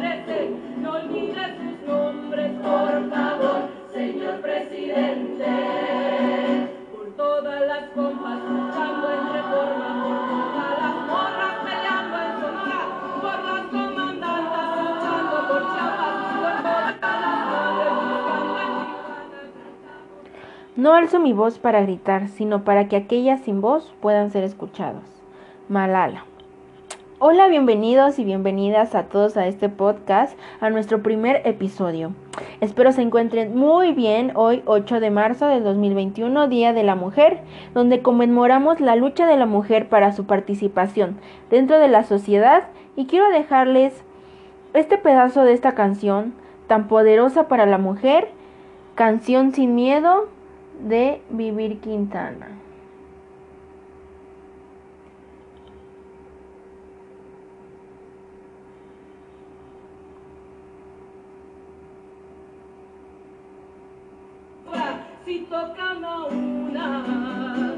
desaparecen. No olvides sus nombres, por favor, señor presidente. Por todas las compas luchando en reforma, por todas las morras peleando en Sonora, por las comandantas luchando por Chiapas, por todas las madres buscando en. No alzo mi voz para gritar, sino para que aquellas sin voz puedan ser escuchados. Malala. Hola, bienvenidos y bienvenidas a todos a este podcast, a nuestro primer episodio. Espero se encuentren muy bien hoy 8 de marzo del 2021, Día de la Mujer, donde conmemoramos la lucha de la mujer para su participación dentro de la sociedad y quiero dejarles este pedazo de esta canción tan poderosa para la mujer, Canción sin miedo de Vivir Quintana. Si tocan a una,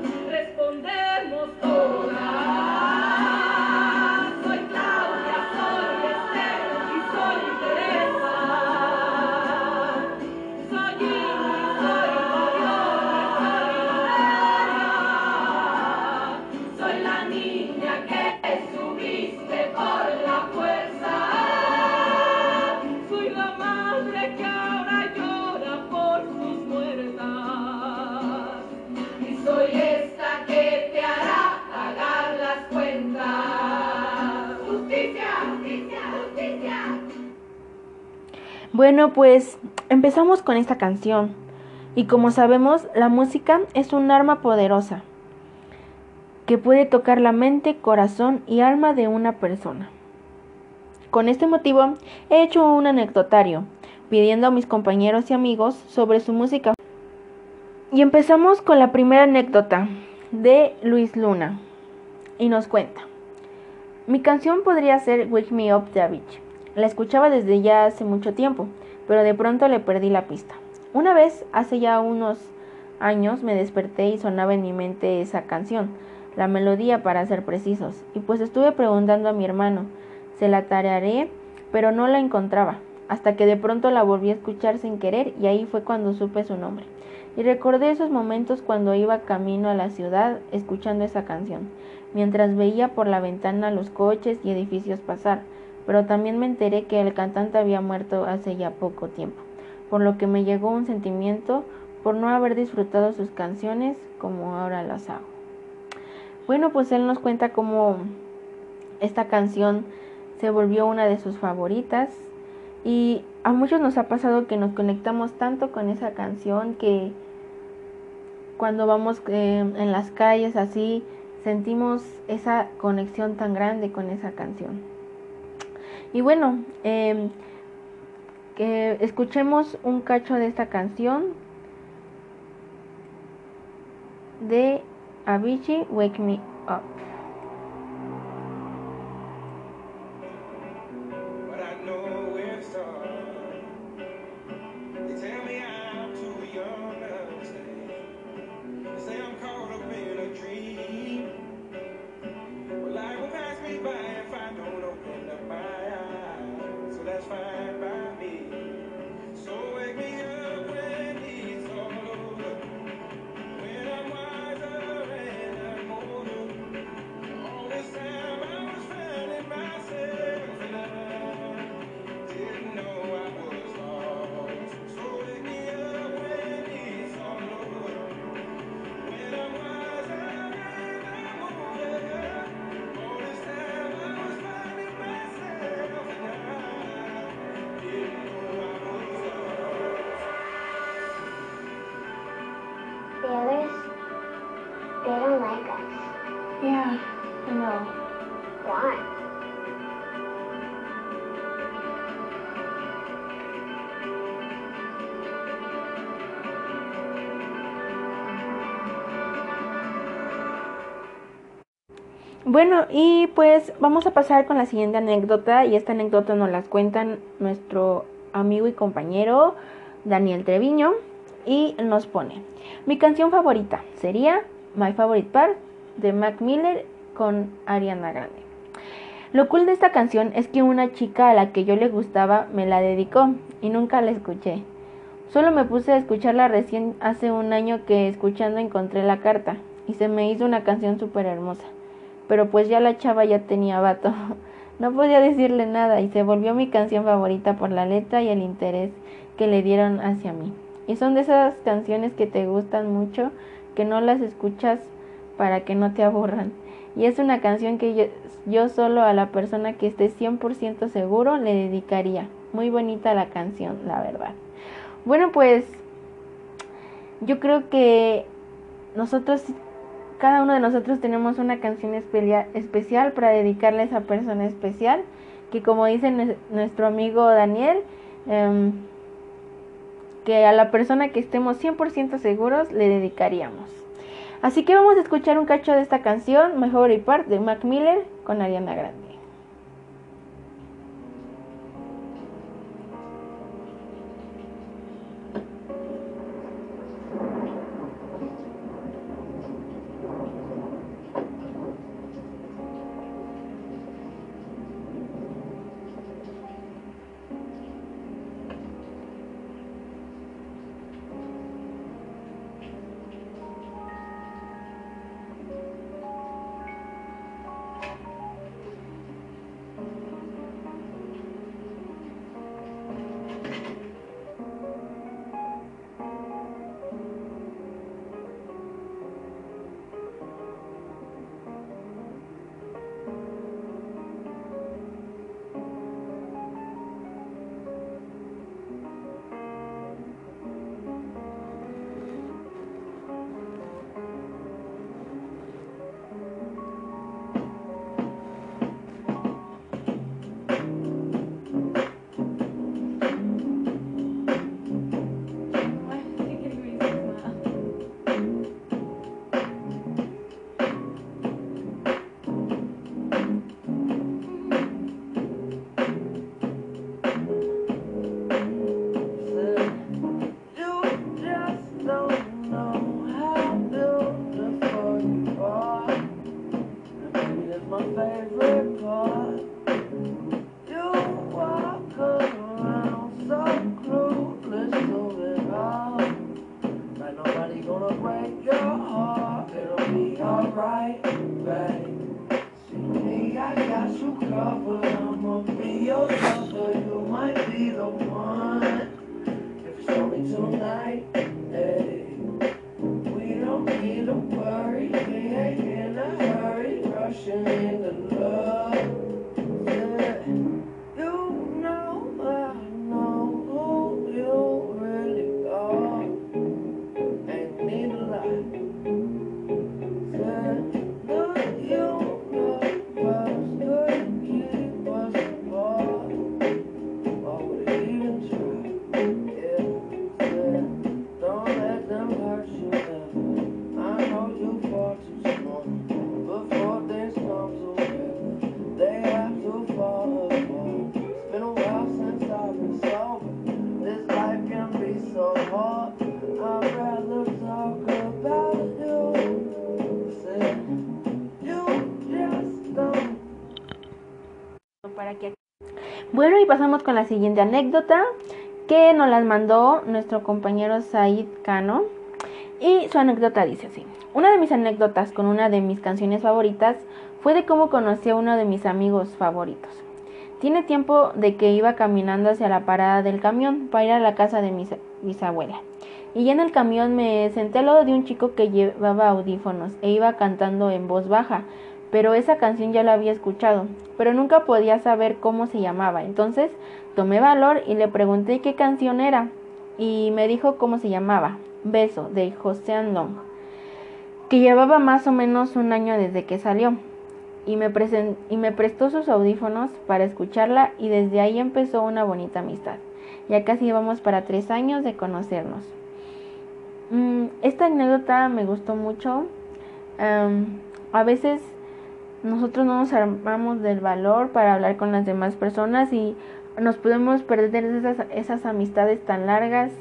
Bueno, pues empezamos con esta canción. Y como sabemos, la música es un arma poderosa que puede tocar la mente, corazón y alma de una persona. Con este motivo, he hecho un anecdotario pidiendo a mis compañeros y amigos sobre su música. Y empezamos con la primera anécdota de Luis Luna. Y nos cuenta. Mi canción podría ser Wake Me Up de. La escuchaba desde ya hace mucho tiempo, pero de pronto le perdí la pista. Una vez, hace ya unos años, me desperté y sonaba en mi mente esa canción, la melodía para ser precisos, y pues estuve preguntando a mi hermano, se la tarearé, pero no la encontraba, hasta que de pronto la volví a escuchar sin querer y ahí fue cuando supe su nombre. Y recordé esos momentos cuando iba camino a la ciudad escuchando esa canción, mientras veía por la ventana los coches y edificios pasar, pero también me enteré que el cantante había muerto hace ya poco tiempo, por lo que me llegó un sentimiento por no haber disfrutado sus canciones como ahora las hago. Bueno, pues él nos cuenta cómo esta canción se volvió una de sus favoritas y a muchos nos ha pasado que nos conectamos tanto con esa canción que cuando vamos eh, en las calles así sentimos esa conexión tan grande con esa canción. Y bueno, que escuchemos un cacho de esta canción de Avicii, Wake Me Up. They don't like us. Yeah, I know. Why? Bueno, y pues vamos a pasar con la siguiente anécdota y esta anécdota nos la cuentan nuestro amigo y compañero Daniel Treviño y nos pone, mi canción favorita sería My Favorite Part de Mac Miller con Ariana Grande. Lo cool de esta canción es que una chica a la que yo le gustaba me la dedicó y nunca la escuché. Solo me puse a escucharla recién hace un año que escuchando encontré la carta y se me hizo una canción súper hermosa pero pues ya la chava ya tenía vato. No podía decirle nada y se volvió mi canción favorita por la letra y el interés que le dieron hacia mí. Y son de esas canciones que te gustan mucho, que no las escuchas para que no te aburran. Y es una canción que yo, solo a la persona que esté 100% seguro le dedicaría. Muy bonita la canción, la verdad. Bueno, pues yo creo que nosotros cada uno de nosotros tenemos una canción especial para dedicarle a esa persona especial, que como dice nuestro amigo Daniel, em, que a la persona que estemos 100% seguros le dedicaríamos. Así que vamos a escuchar un cacho de esta canción, My Favorite Part, de Mac Miller, con Ariana Grande. Con la siguiente anécdota que nos las mandó nuestro compañero Said Cano. Y su anécdota dice así. Una de mis anécdotas con una de mis canciones favoritas fue de cómo conocí a uno de mis amigos favoritos. Tiene tiempo de que iba caminando hacia la parada del camión para ir a la casa de mi bisabuela. Y en el camión me senté al lado de un chico que llevaba audífonos e iba cantando en voz baja, pero esa canción ya la había escuchado, pero nunca podía saber cómo se llamaba. Entonces tomé valor y le pregunté qué canción era y me dijo cómo se llamaba, Beso, de José Andong, que llevaba más o menos un año desde que salió. Y me, y me prestó sus audífonos para escucharla y desde ahí empezó una bonita amistad. Ya casi llevamos para tres años de conocernos. Mm, esta anécdota me gustó mucho. a veces nosotros no nos armamos del valor para hablar con las demás personas y nos podemos perder esas, esas amistades tan largas,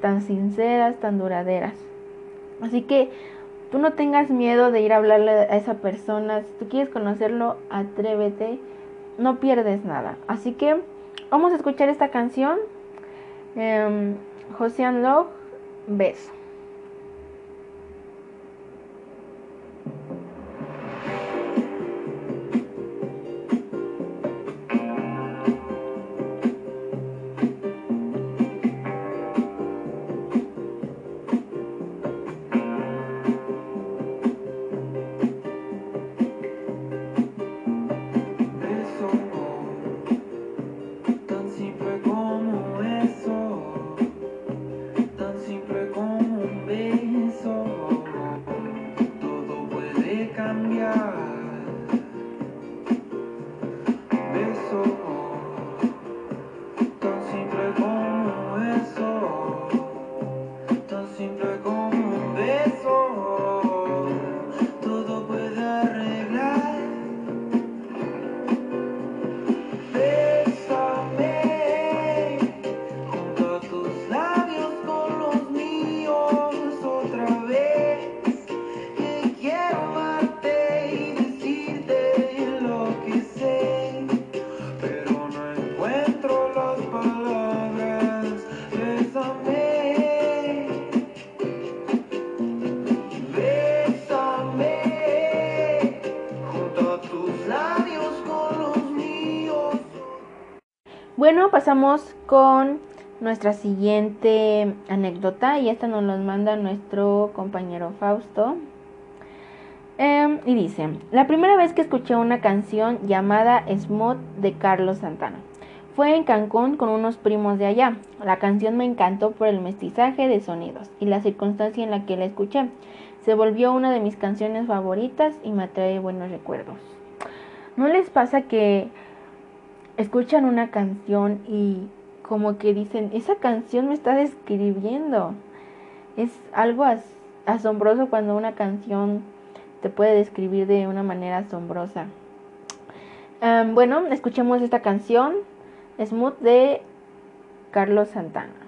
tan sinceras, tan duraderas. Así que tú no tengas miedo de ir a hablarle a esa persona. Si tú quieres conocerlo, atrévete. No pierdes nada. Así que vamos a escuchar esta canción. Eh, Josian Love, beso. Beso, con nuestra siguiente anécdota y esta nos la manda nuestro compañero Fausto. Em, y dice, la primera vez que escuché una canción llamada Smooth de Carlos Santana fue en Cancún con unos primos de allá. La canción me encantó por el mestizaje de sonidos y la circunstancia en la que la escuché. Se volvió una de mis canciones favoritas y me trae buenos recuerdos. ¿No les pasa que escuchan una canción y como que dicen, esa canción me está describiendo. Es algo as- asombroso cuando una canción te puede describir de una manera asombrosa. Bueno, escuchemos esta canción, Smooth de Carlos Santana.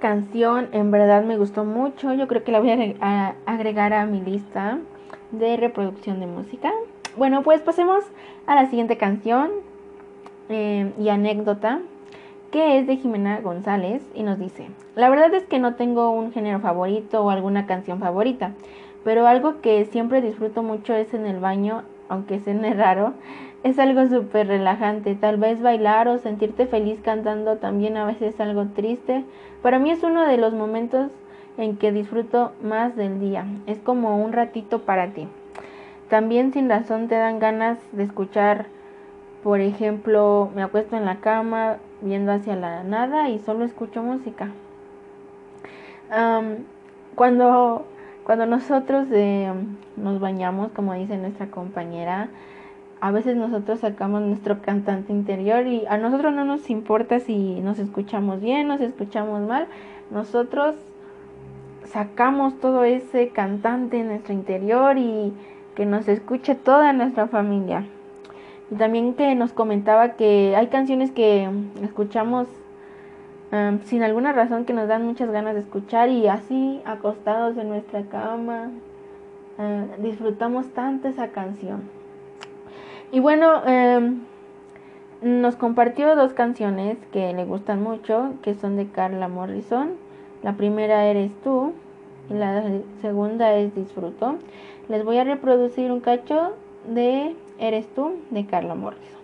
Canción en verdad me gustó mucho. Yo creo que la voy a agre- a agregar a mi lista de reproducción de música. Bueno, pues pasemos a la siguiente canción eh, y anécdota que es de Jimena González y nos dice, la verdad es que no tengo un género favorito o alguna canción favorita, pero algo que siempre disfruto mucho es en el baño, aunque suene raro, es algo súper relajante, tal vez bailar o sentirte feliz cantando también a veces es algo triste. Para mí es uno de los momentos en que disfruto más del día, es como un ratito para ti. También sin razón te dan ganas de escuchar, por ejemplo, me acuesto en la cama viendo hacia la nada y solo escucho música. Cuando, cuando nosotros eh, nos bañamos, como dice nuestra compañera, a veces nosotros sacamos nuestro cantante interior y a nosotros no nos importa si nos escuchamos bien, nos escuchamos mal. Nosotros sacamos todo ese cantante en nuestro interior y que nos escuche toda nuestra familia. Y también que nos comentaba que hay canciones que escuchamos um, sin alguna razón que nos dan muchas ganas de escuchar y así acostados en nuestra cama uh, disfrutamos tanto esa canción. Y bueno, um, nos compartió dos canciones que le gustan mucho, que son de Carla Morrison. La primera eres tú y la segunda es Disfruto. Les voy a reproducir un cacho de Eres tú de Carla Morrison.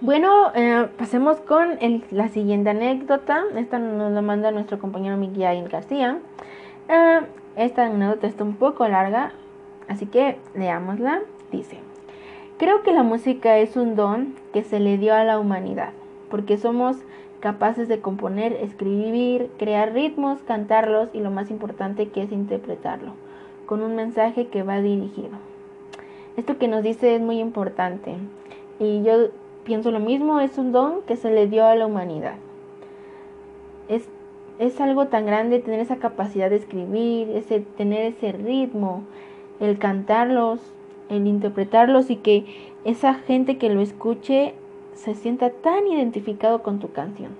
Bueno, eh, pasemos con la siguiente anécdota. Esta nos la manda nuestro compañero Miguel García. Eh, esta anécdota está un poco larga, así que leámosla. Dice, creo que la música es un don que se le dio a la humanidad, porque somos capaces de componer, escribir, crear ritmos, cantarlos y lo más importante que es interpretarlo, con un mensaje que va dirigido. Esto que nos dice es muy importante y yo pienso lo mismo, es un don que se le dio a la humanidad. Es, es algo tan grande tener esa capacidad de escribir, ese, tener ese ritmo, el cantarlos, el interpretarlos y que esa gente que lo escuche se sienta tan identificado con tu canción.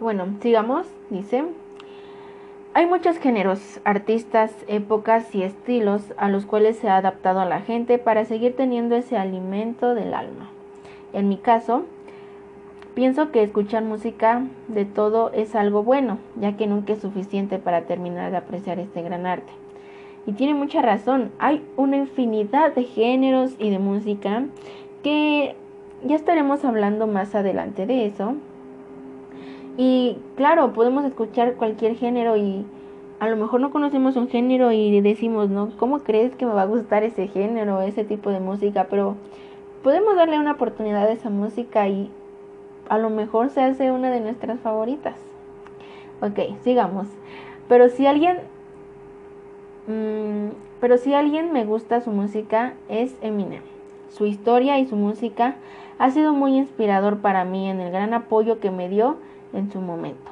Bueno, sigamos, dice. Hay muchos géneros, artistas, épocas y estilos a los cuales se ha adaptado a la gente para seguir teniendo ese alimento del alma. En mi caso, pienso que escuchar música de todo es algo bueno, ya que nunca es suficiente para terminar de apreciar este gran arte. Y tiene mucha razón, hay una infinidad de géneros y de música que ya estaremos hablando más adelante de eso. Y claro, podemos escuchar cualquier género y a lo mejor no conocemos un género y decimos, ¿no? ¿Cómo crees que me va a gustar ese género, ese tipo de música? Pero podemos darle una oportunidad a esa música y a lo mejor se hace una de nuestras favoritas. Ok, sigamos. Pero si alguien... mm, pero si alguien me gusta su música es Eminem. Su historia y su música ha sido muy inspirador para mí en el gran apoyo que me dio en su momento.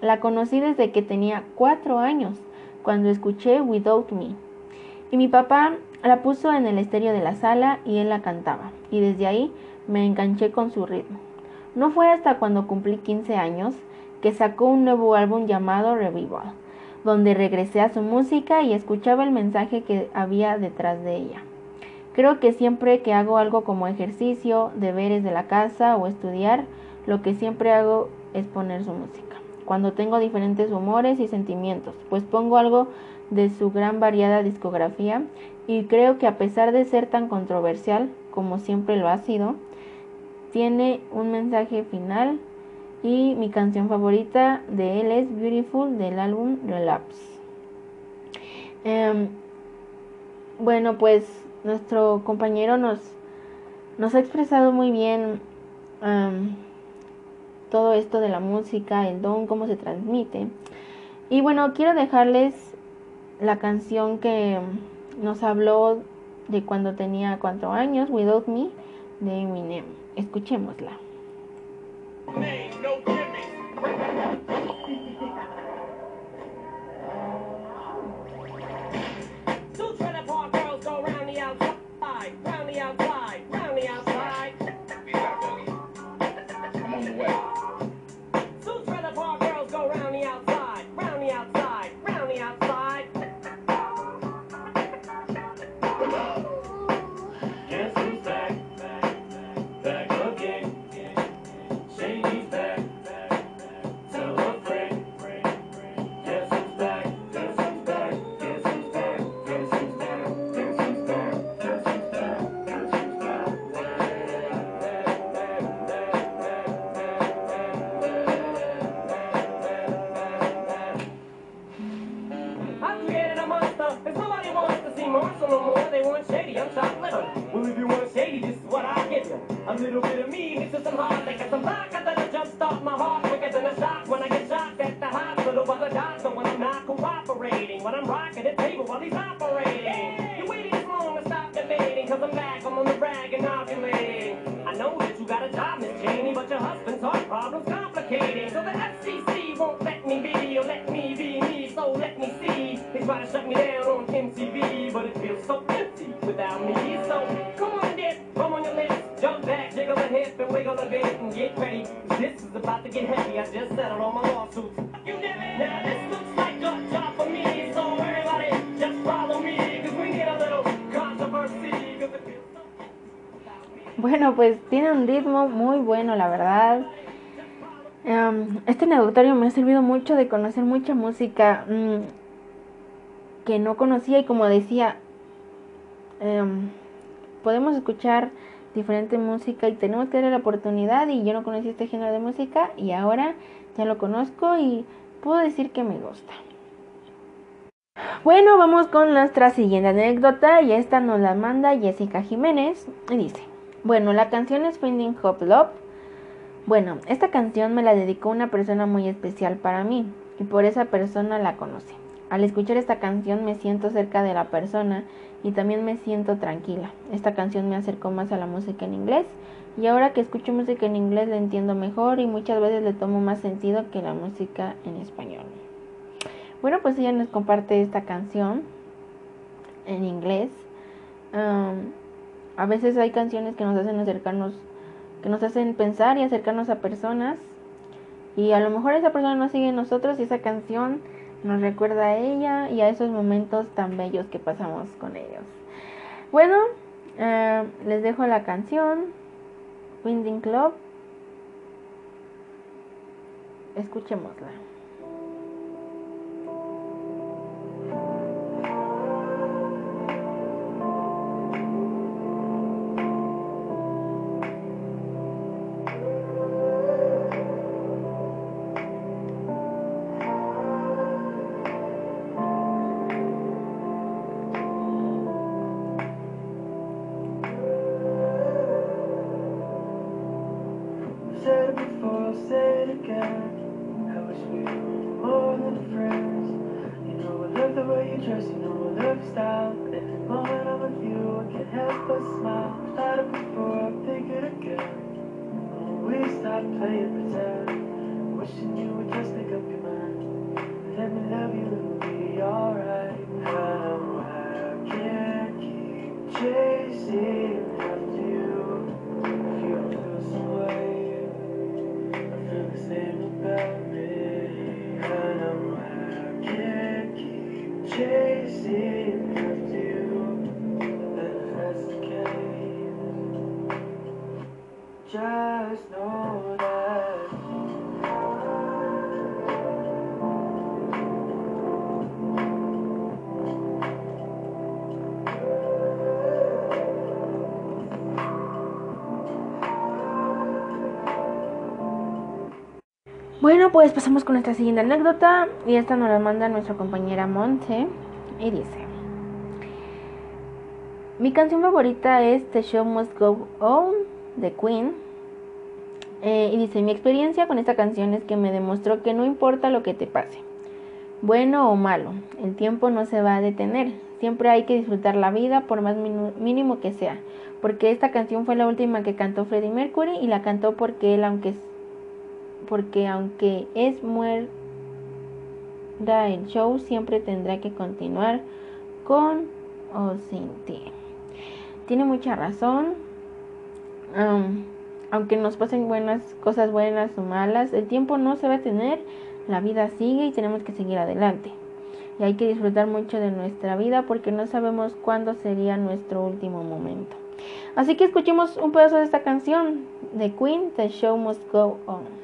La conocí desde que tenía cuatro años, cuando escuché Without Me. Y mi papá la puso en el estéreo de la sala y él la cantaba. Y desde ahí me enganché con su ritmo. No fue hasta cuando cumplí 15 años que sacó un nuevo álbum llamado Revival, donde regresé a su música y escuchaba el mensaje que había detrás de ella. Creo que siempre que hago algo como ejercicio, deberes de la casa o estudiar, lo que siempre hago es poner su música. Cuando tengo diferentes humores y sentimientos, pues pongo algo de su gran variada discografía y creo que a pesar de ser tan controversial como siempre lo ha sido, tiene un mensaje final y mi canción favorita de él es Beautiful del álbum Relapse. Em, bueno, pues nuestro compañero nos, nos ha expresado muy bien em, todo esto de la música, el don, cómo se transmite. Y bueno, quiero dejarles la canción que nos habló de cuando tenía cuatro años, Without Me, de Eminem. Escuchémosla. Me down on MTV, but it feels so empty without me. So come on, dip, come on your lips, jump back, jiggle a hip, and wiggle a bit, and get ready. This is about to get heavy. I just settled all my lawsuits. You did. Now this looks like a job for me, so everybody just follow me, 'cause we need a little controversy, it feels so Bueno, pues tiene un ritmo muy bueno, la verdad. Em, este anecdotario me ha servido mucho de conocer mucha música mm, que no conocía y como decía, em, podemos escuchar diferente música y tenemos que darle la oportunidad y yo no conocía este género de música y ahora ya lo conozco y puedo decir que me gusta. Bueno, vamos con nuestra siguiente anécdota y esta nos la manda Jessica Jiménez y dice, bueno, la canción es Finding Hop Love. Bueno, esta canción me la dedicó una persona muy especial para mí y por esa persona la conocí. Al escuchar esta canción me siento cerca de la persona y también me siento tranquila. Esta canción me acercó más a la música en inglés y ahora que escucho música en inglés la entiendo mejor y muchas veces le tomo más sentido que la música en español. Bueno, pues ella nos comparte esta canción en inglés. Um, a veces hay canciones que nos hacen acercarnos, que nos hacen pensar y acercarnos a personas. Y a lo mejor esa persona no sigue en nosotros y esa canción nos recuerda a ella y a esos momentos tan bellos que pasamos con ellos. Bueno, eh, les dejo la canción Winding Club. Escuchémosla. The way you dress, you know I love your style. Every moment I'm with you, I can't help but smile. Thought it before, I'll think it again. When we stop playing pretend, wishing you would just make up your mind. Let me love you, it'll be alright. Pues pasamos con nuestra siguiente anécdota y esta nos la manda nuestra compañera Monte y dice, mi canción favorita es The Show Must Go On de Queen Eh, y dice, mi experiencia con esta canción es que me demostró que no importa lo que te pase, bueno o malo, el tiempo no se va a detener, siempre hay que disfrutar la vida por más mínimo que sea, porque esta canción fue la última que cantó Freddie Mercury y la cantó porque él, aunque porque aunque es muerta el show, siempre tendrá que continuar con o sin ti. Tiene mucha razón. Aunque nos pasen buenas cosas buenas o malas, el tiempo no se va a tener, la vida sigue y tenemos que seguir adelante. Y hay que disfrutar mucho de nuestra vida porque no sabemos cuándo sería nuestro último momento. Así que escuchemos un pedazo de esta canción de Queen, The Show Must Go On.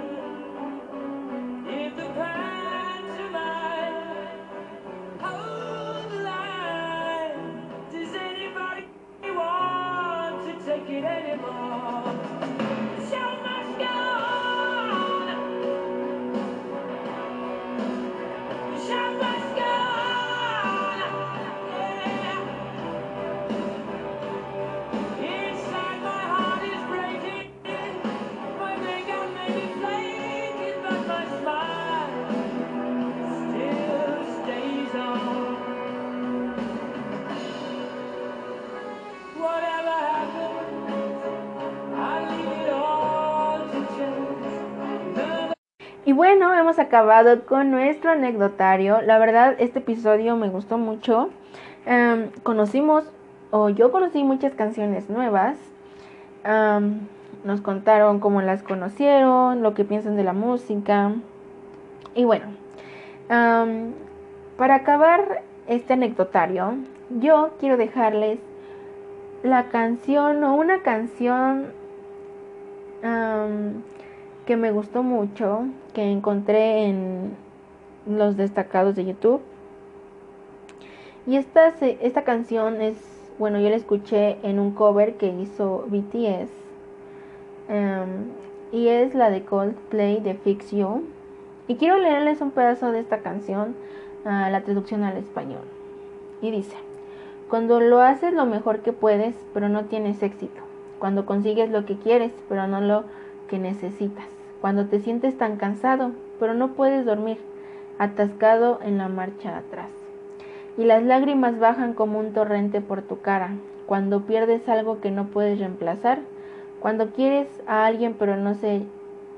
Bueno, hemos acabado con nuestro anecdotario. La verdad, este episodio me gustó mucho. Em, conocimos, o yo conocí muchas canciones nuevas. Am, nos contaron cómo las conocieron, lo que piensan de la música. Y bueno, am, para acabar este anecdotario, yo quiero dejarles la canción o una canción que me gustó mucho, que encontré en los destacados de YouTube. Y esta, esta canción es, bueno, yo la escuché en un cover que hizo BTS. em, y es la de Coldplay de Fix You. Y quiero leerles un pedazo de esta canción, ah, la traducción al español. Y dice, cuando lo haces lo mejor que puedes, pero no tienes éxito. Cuando consigues lo que quieres, pero no lo que necesitas. Cuando te sientes tan cansado, pero no puedes dormir, atascado en la marcha atrás. Y las lágrimas bajan como un torrente por tu cara. Cuando pierdes algo que no puedes reemplazar. Cuando quieres a alguien pero no se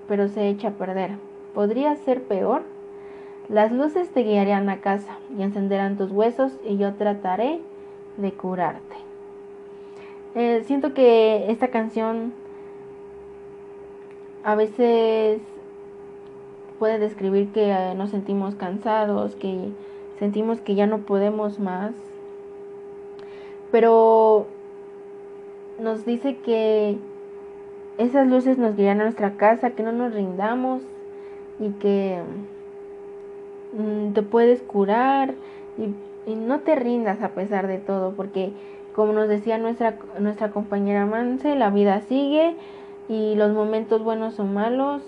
pero se echa a perder. ¿Podría ser peor? Las luces te guiarán a casa y encenderán tus huesos y yo trataré de curarte. Eh, siento que esta canción a veces puede describir que eh, nos sentimos cansados, que sentimos que ya no podemos más, pero nos dice que esas luces nos guiarán a nuestra casa, que no nos rindamos y que mm, te puedes curar y, y no te rindas a pesar de todo, porque como nos decía nuestra, nuestra compañera Mance, la vida sigue y los momentos buenos o malos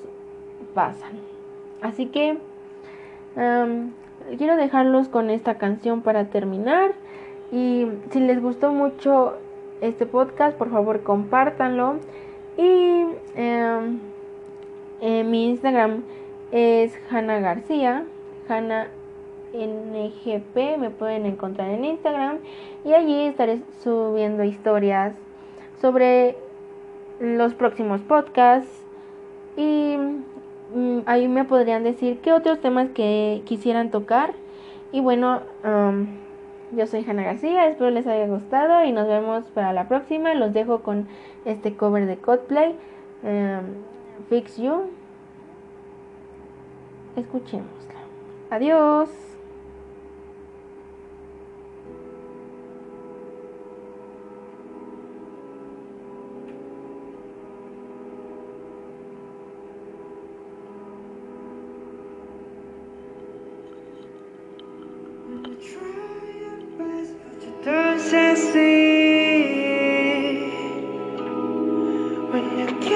pasan. Así que quiero dejarlos con esta canción para terminar. Y si les gustó mucho este podcast, por favor compártanlo. Y em, eh, mi Instagram es Hanna García, Hanna NGP, me pueden encontrar en Instagram. Y allí estaré subiendo historias sobre los próximos podcasts y mm, ahí me podrían decir qué otros temas que quisieran tocar. Y bueno um, yo soy Hanna García espero les haya gustado y nos vemos para la próxima. Los dejo con este cover de Coldplay um, Fix You. Escuchémosla. Adiós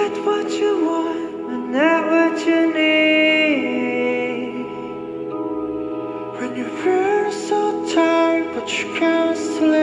get what you want, but not what you need. When you feel so tired, but you can't sleep.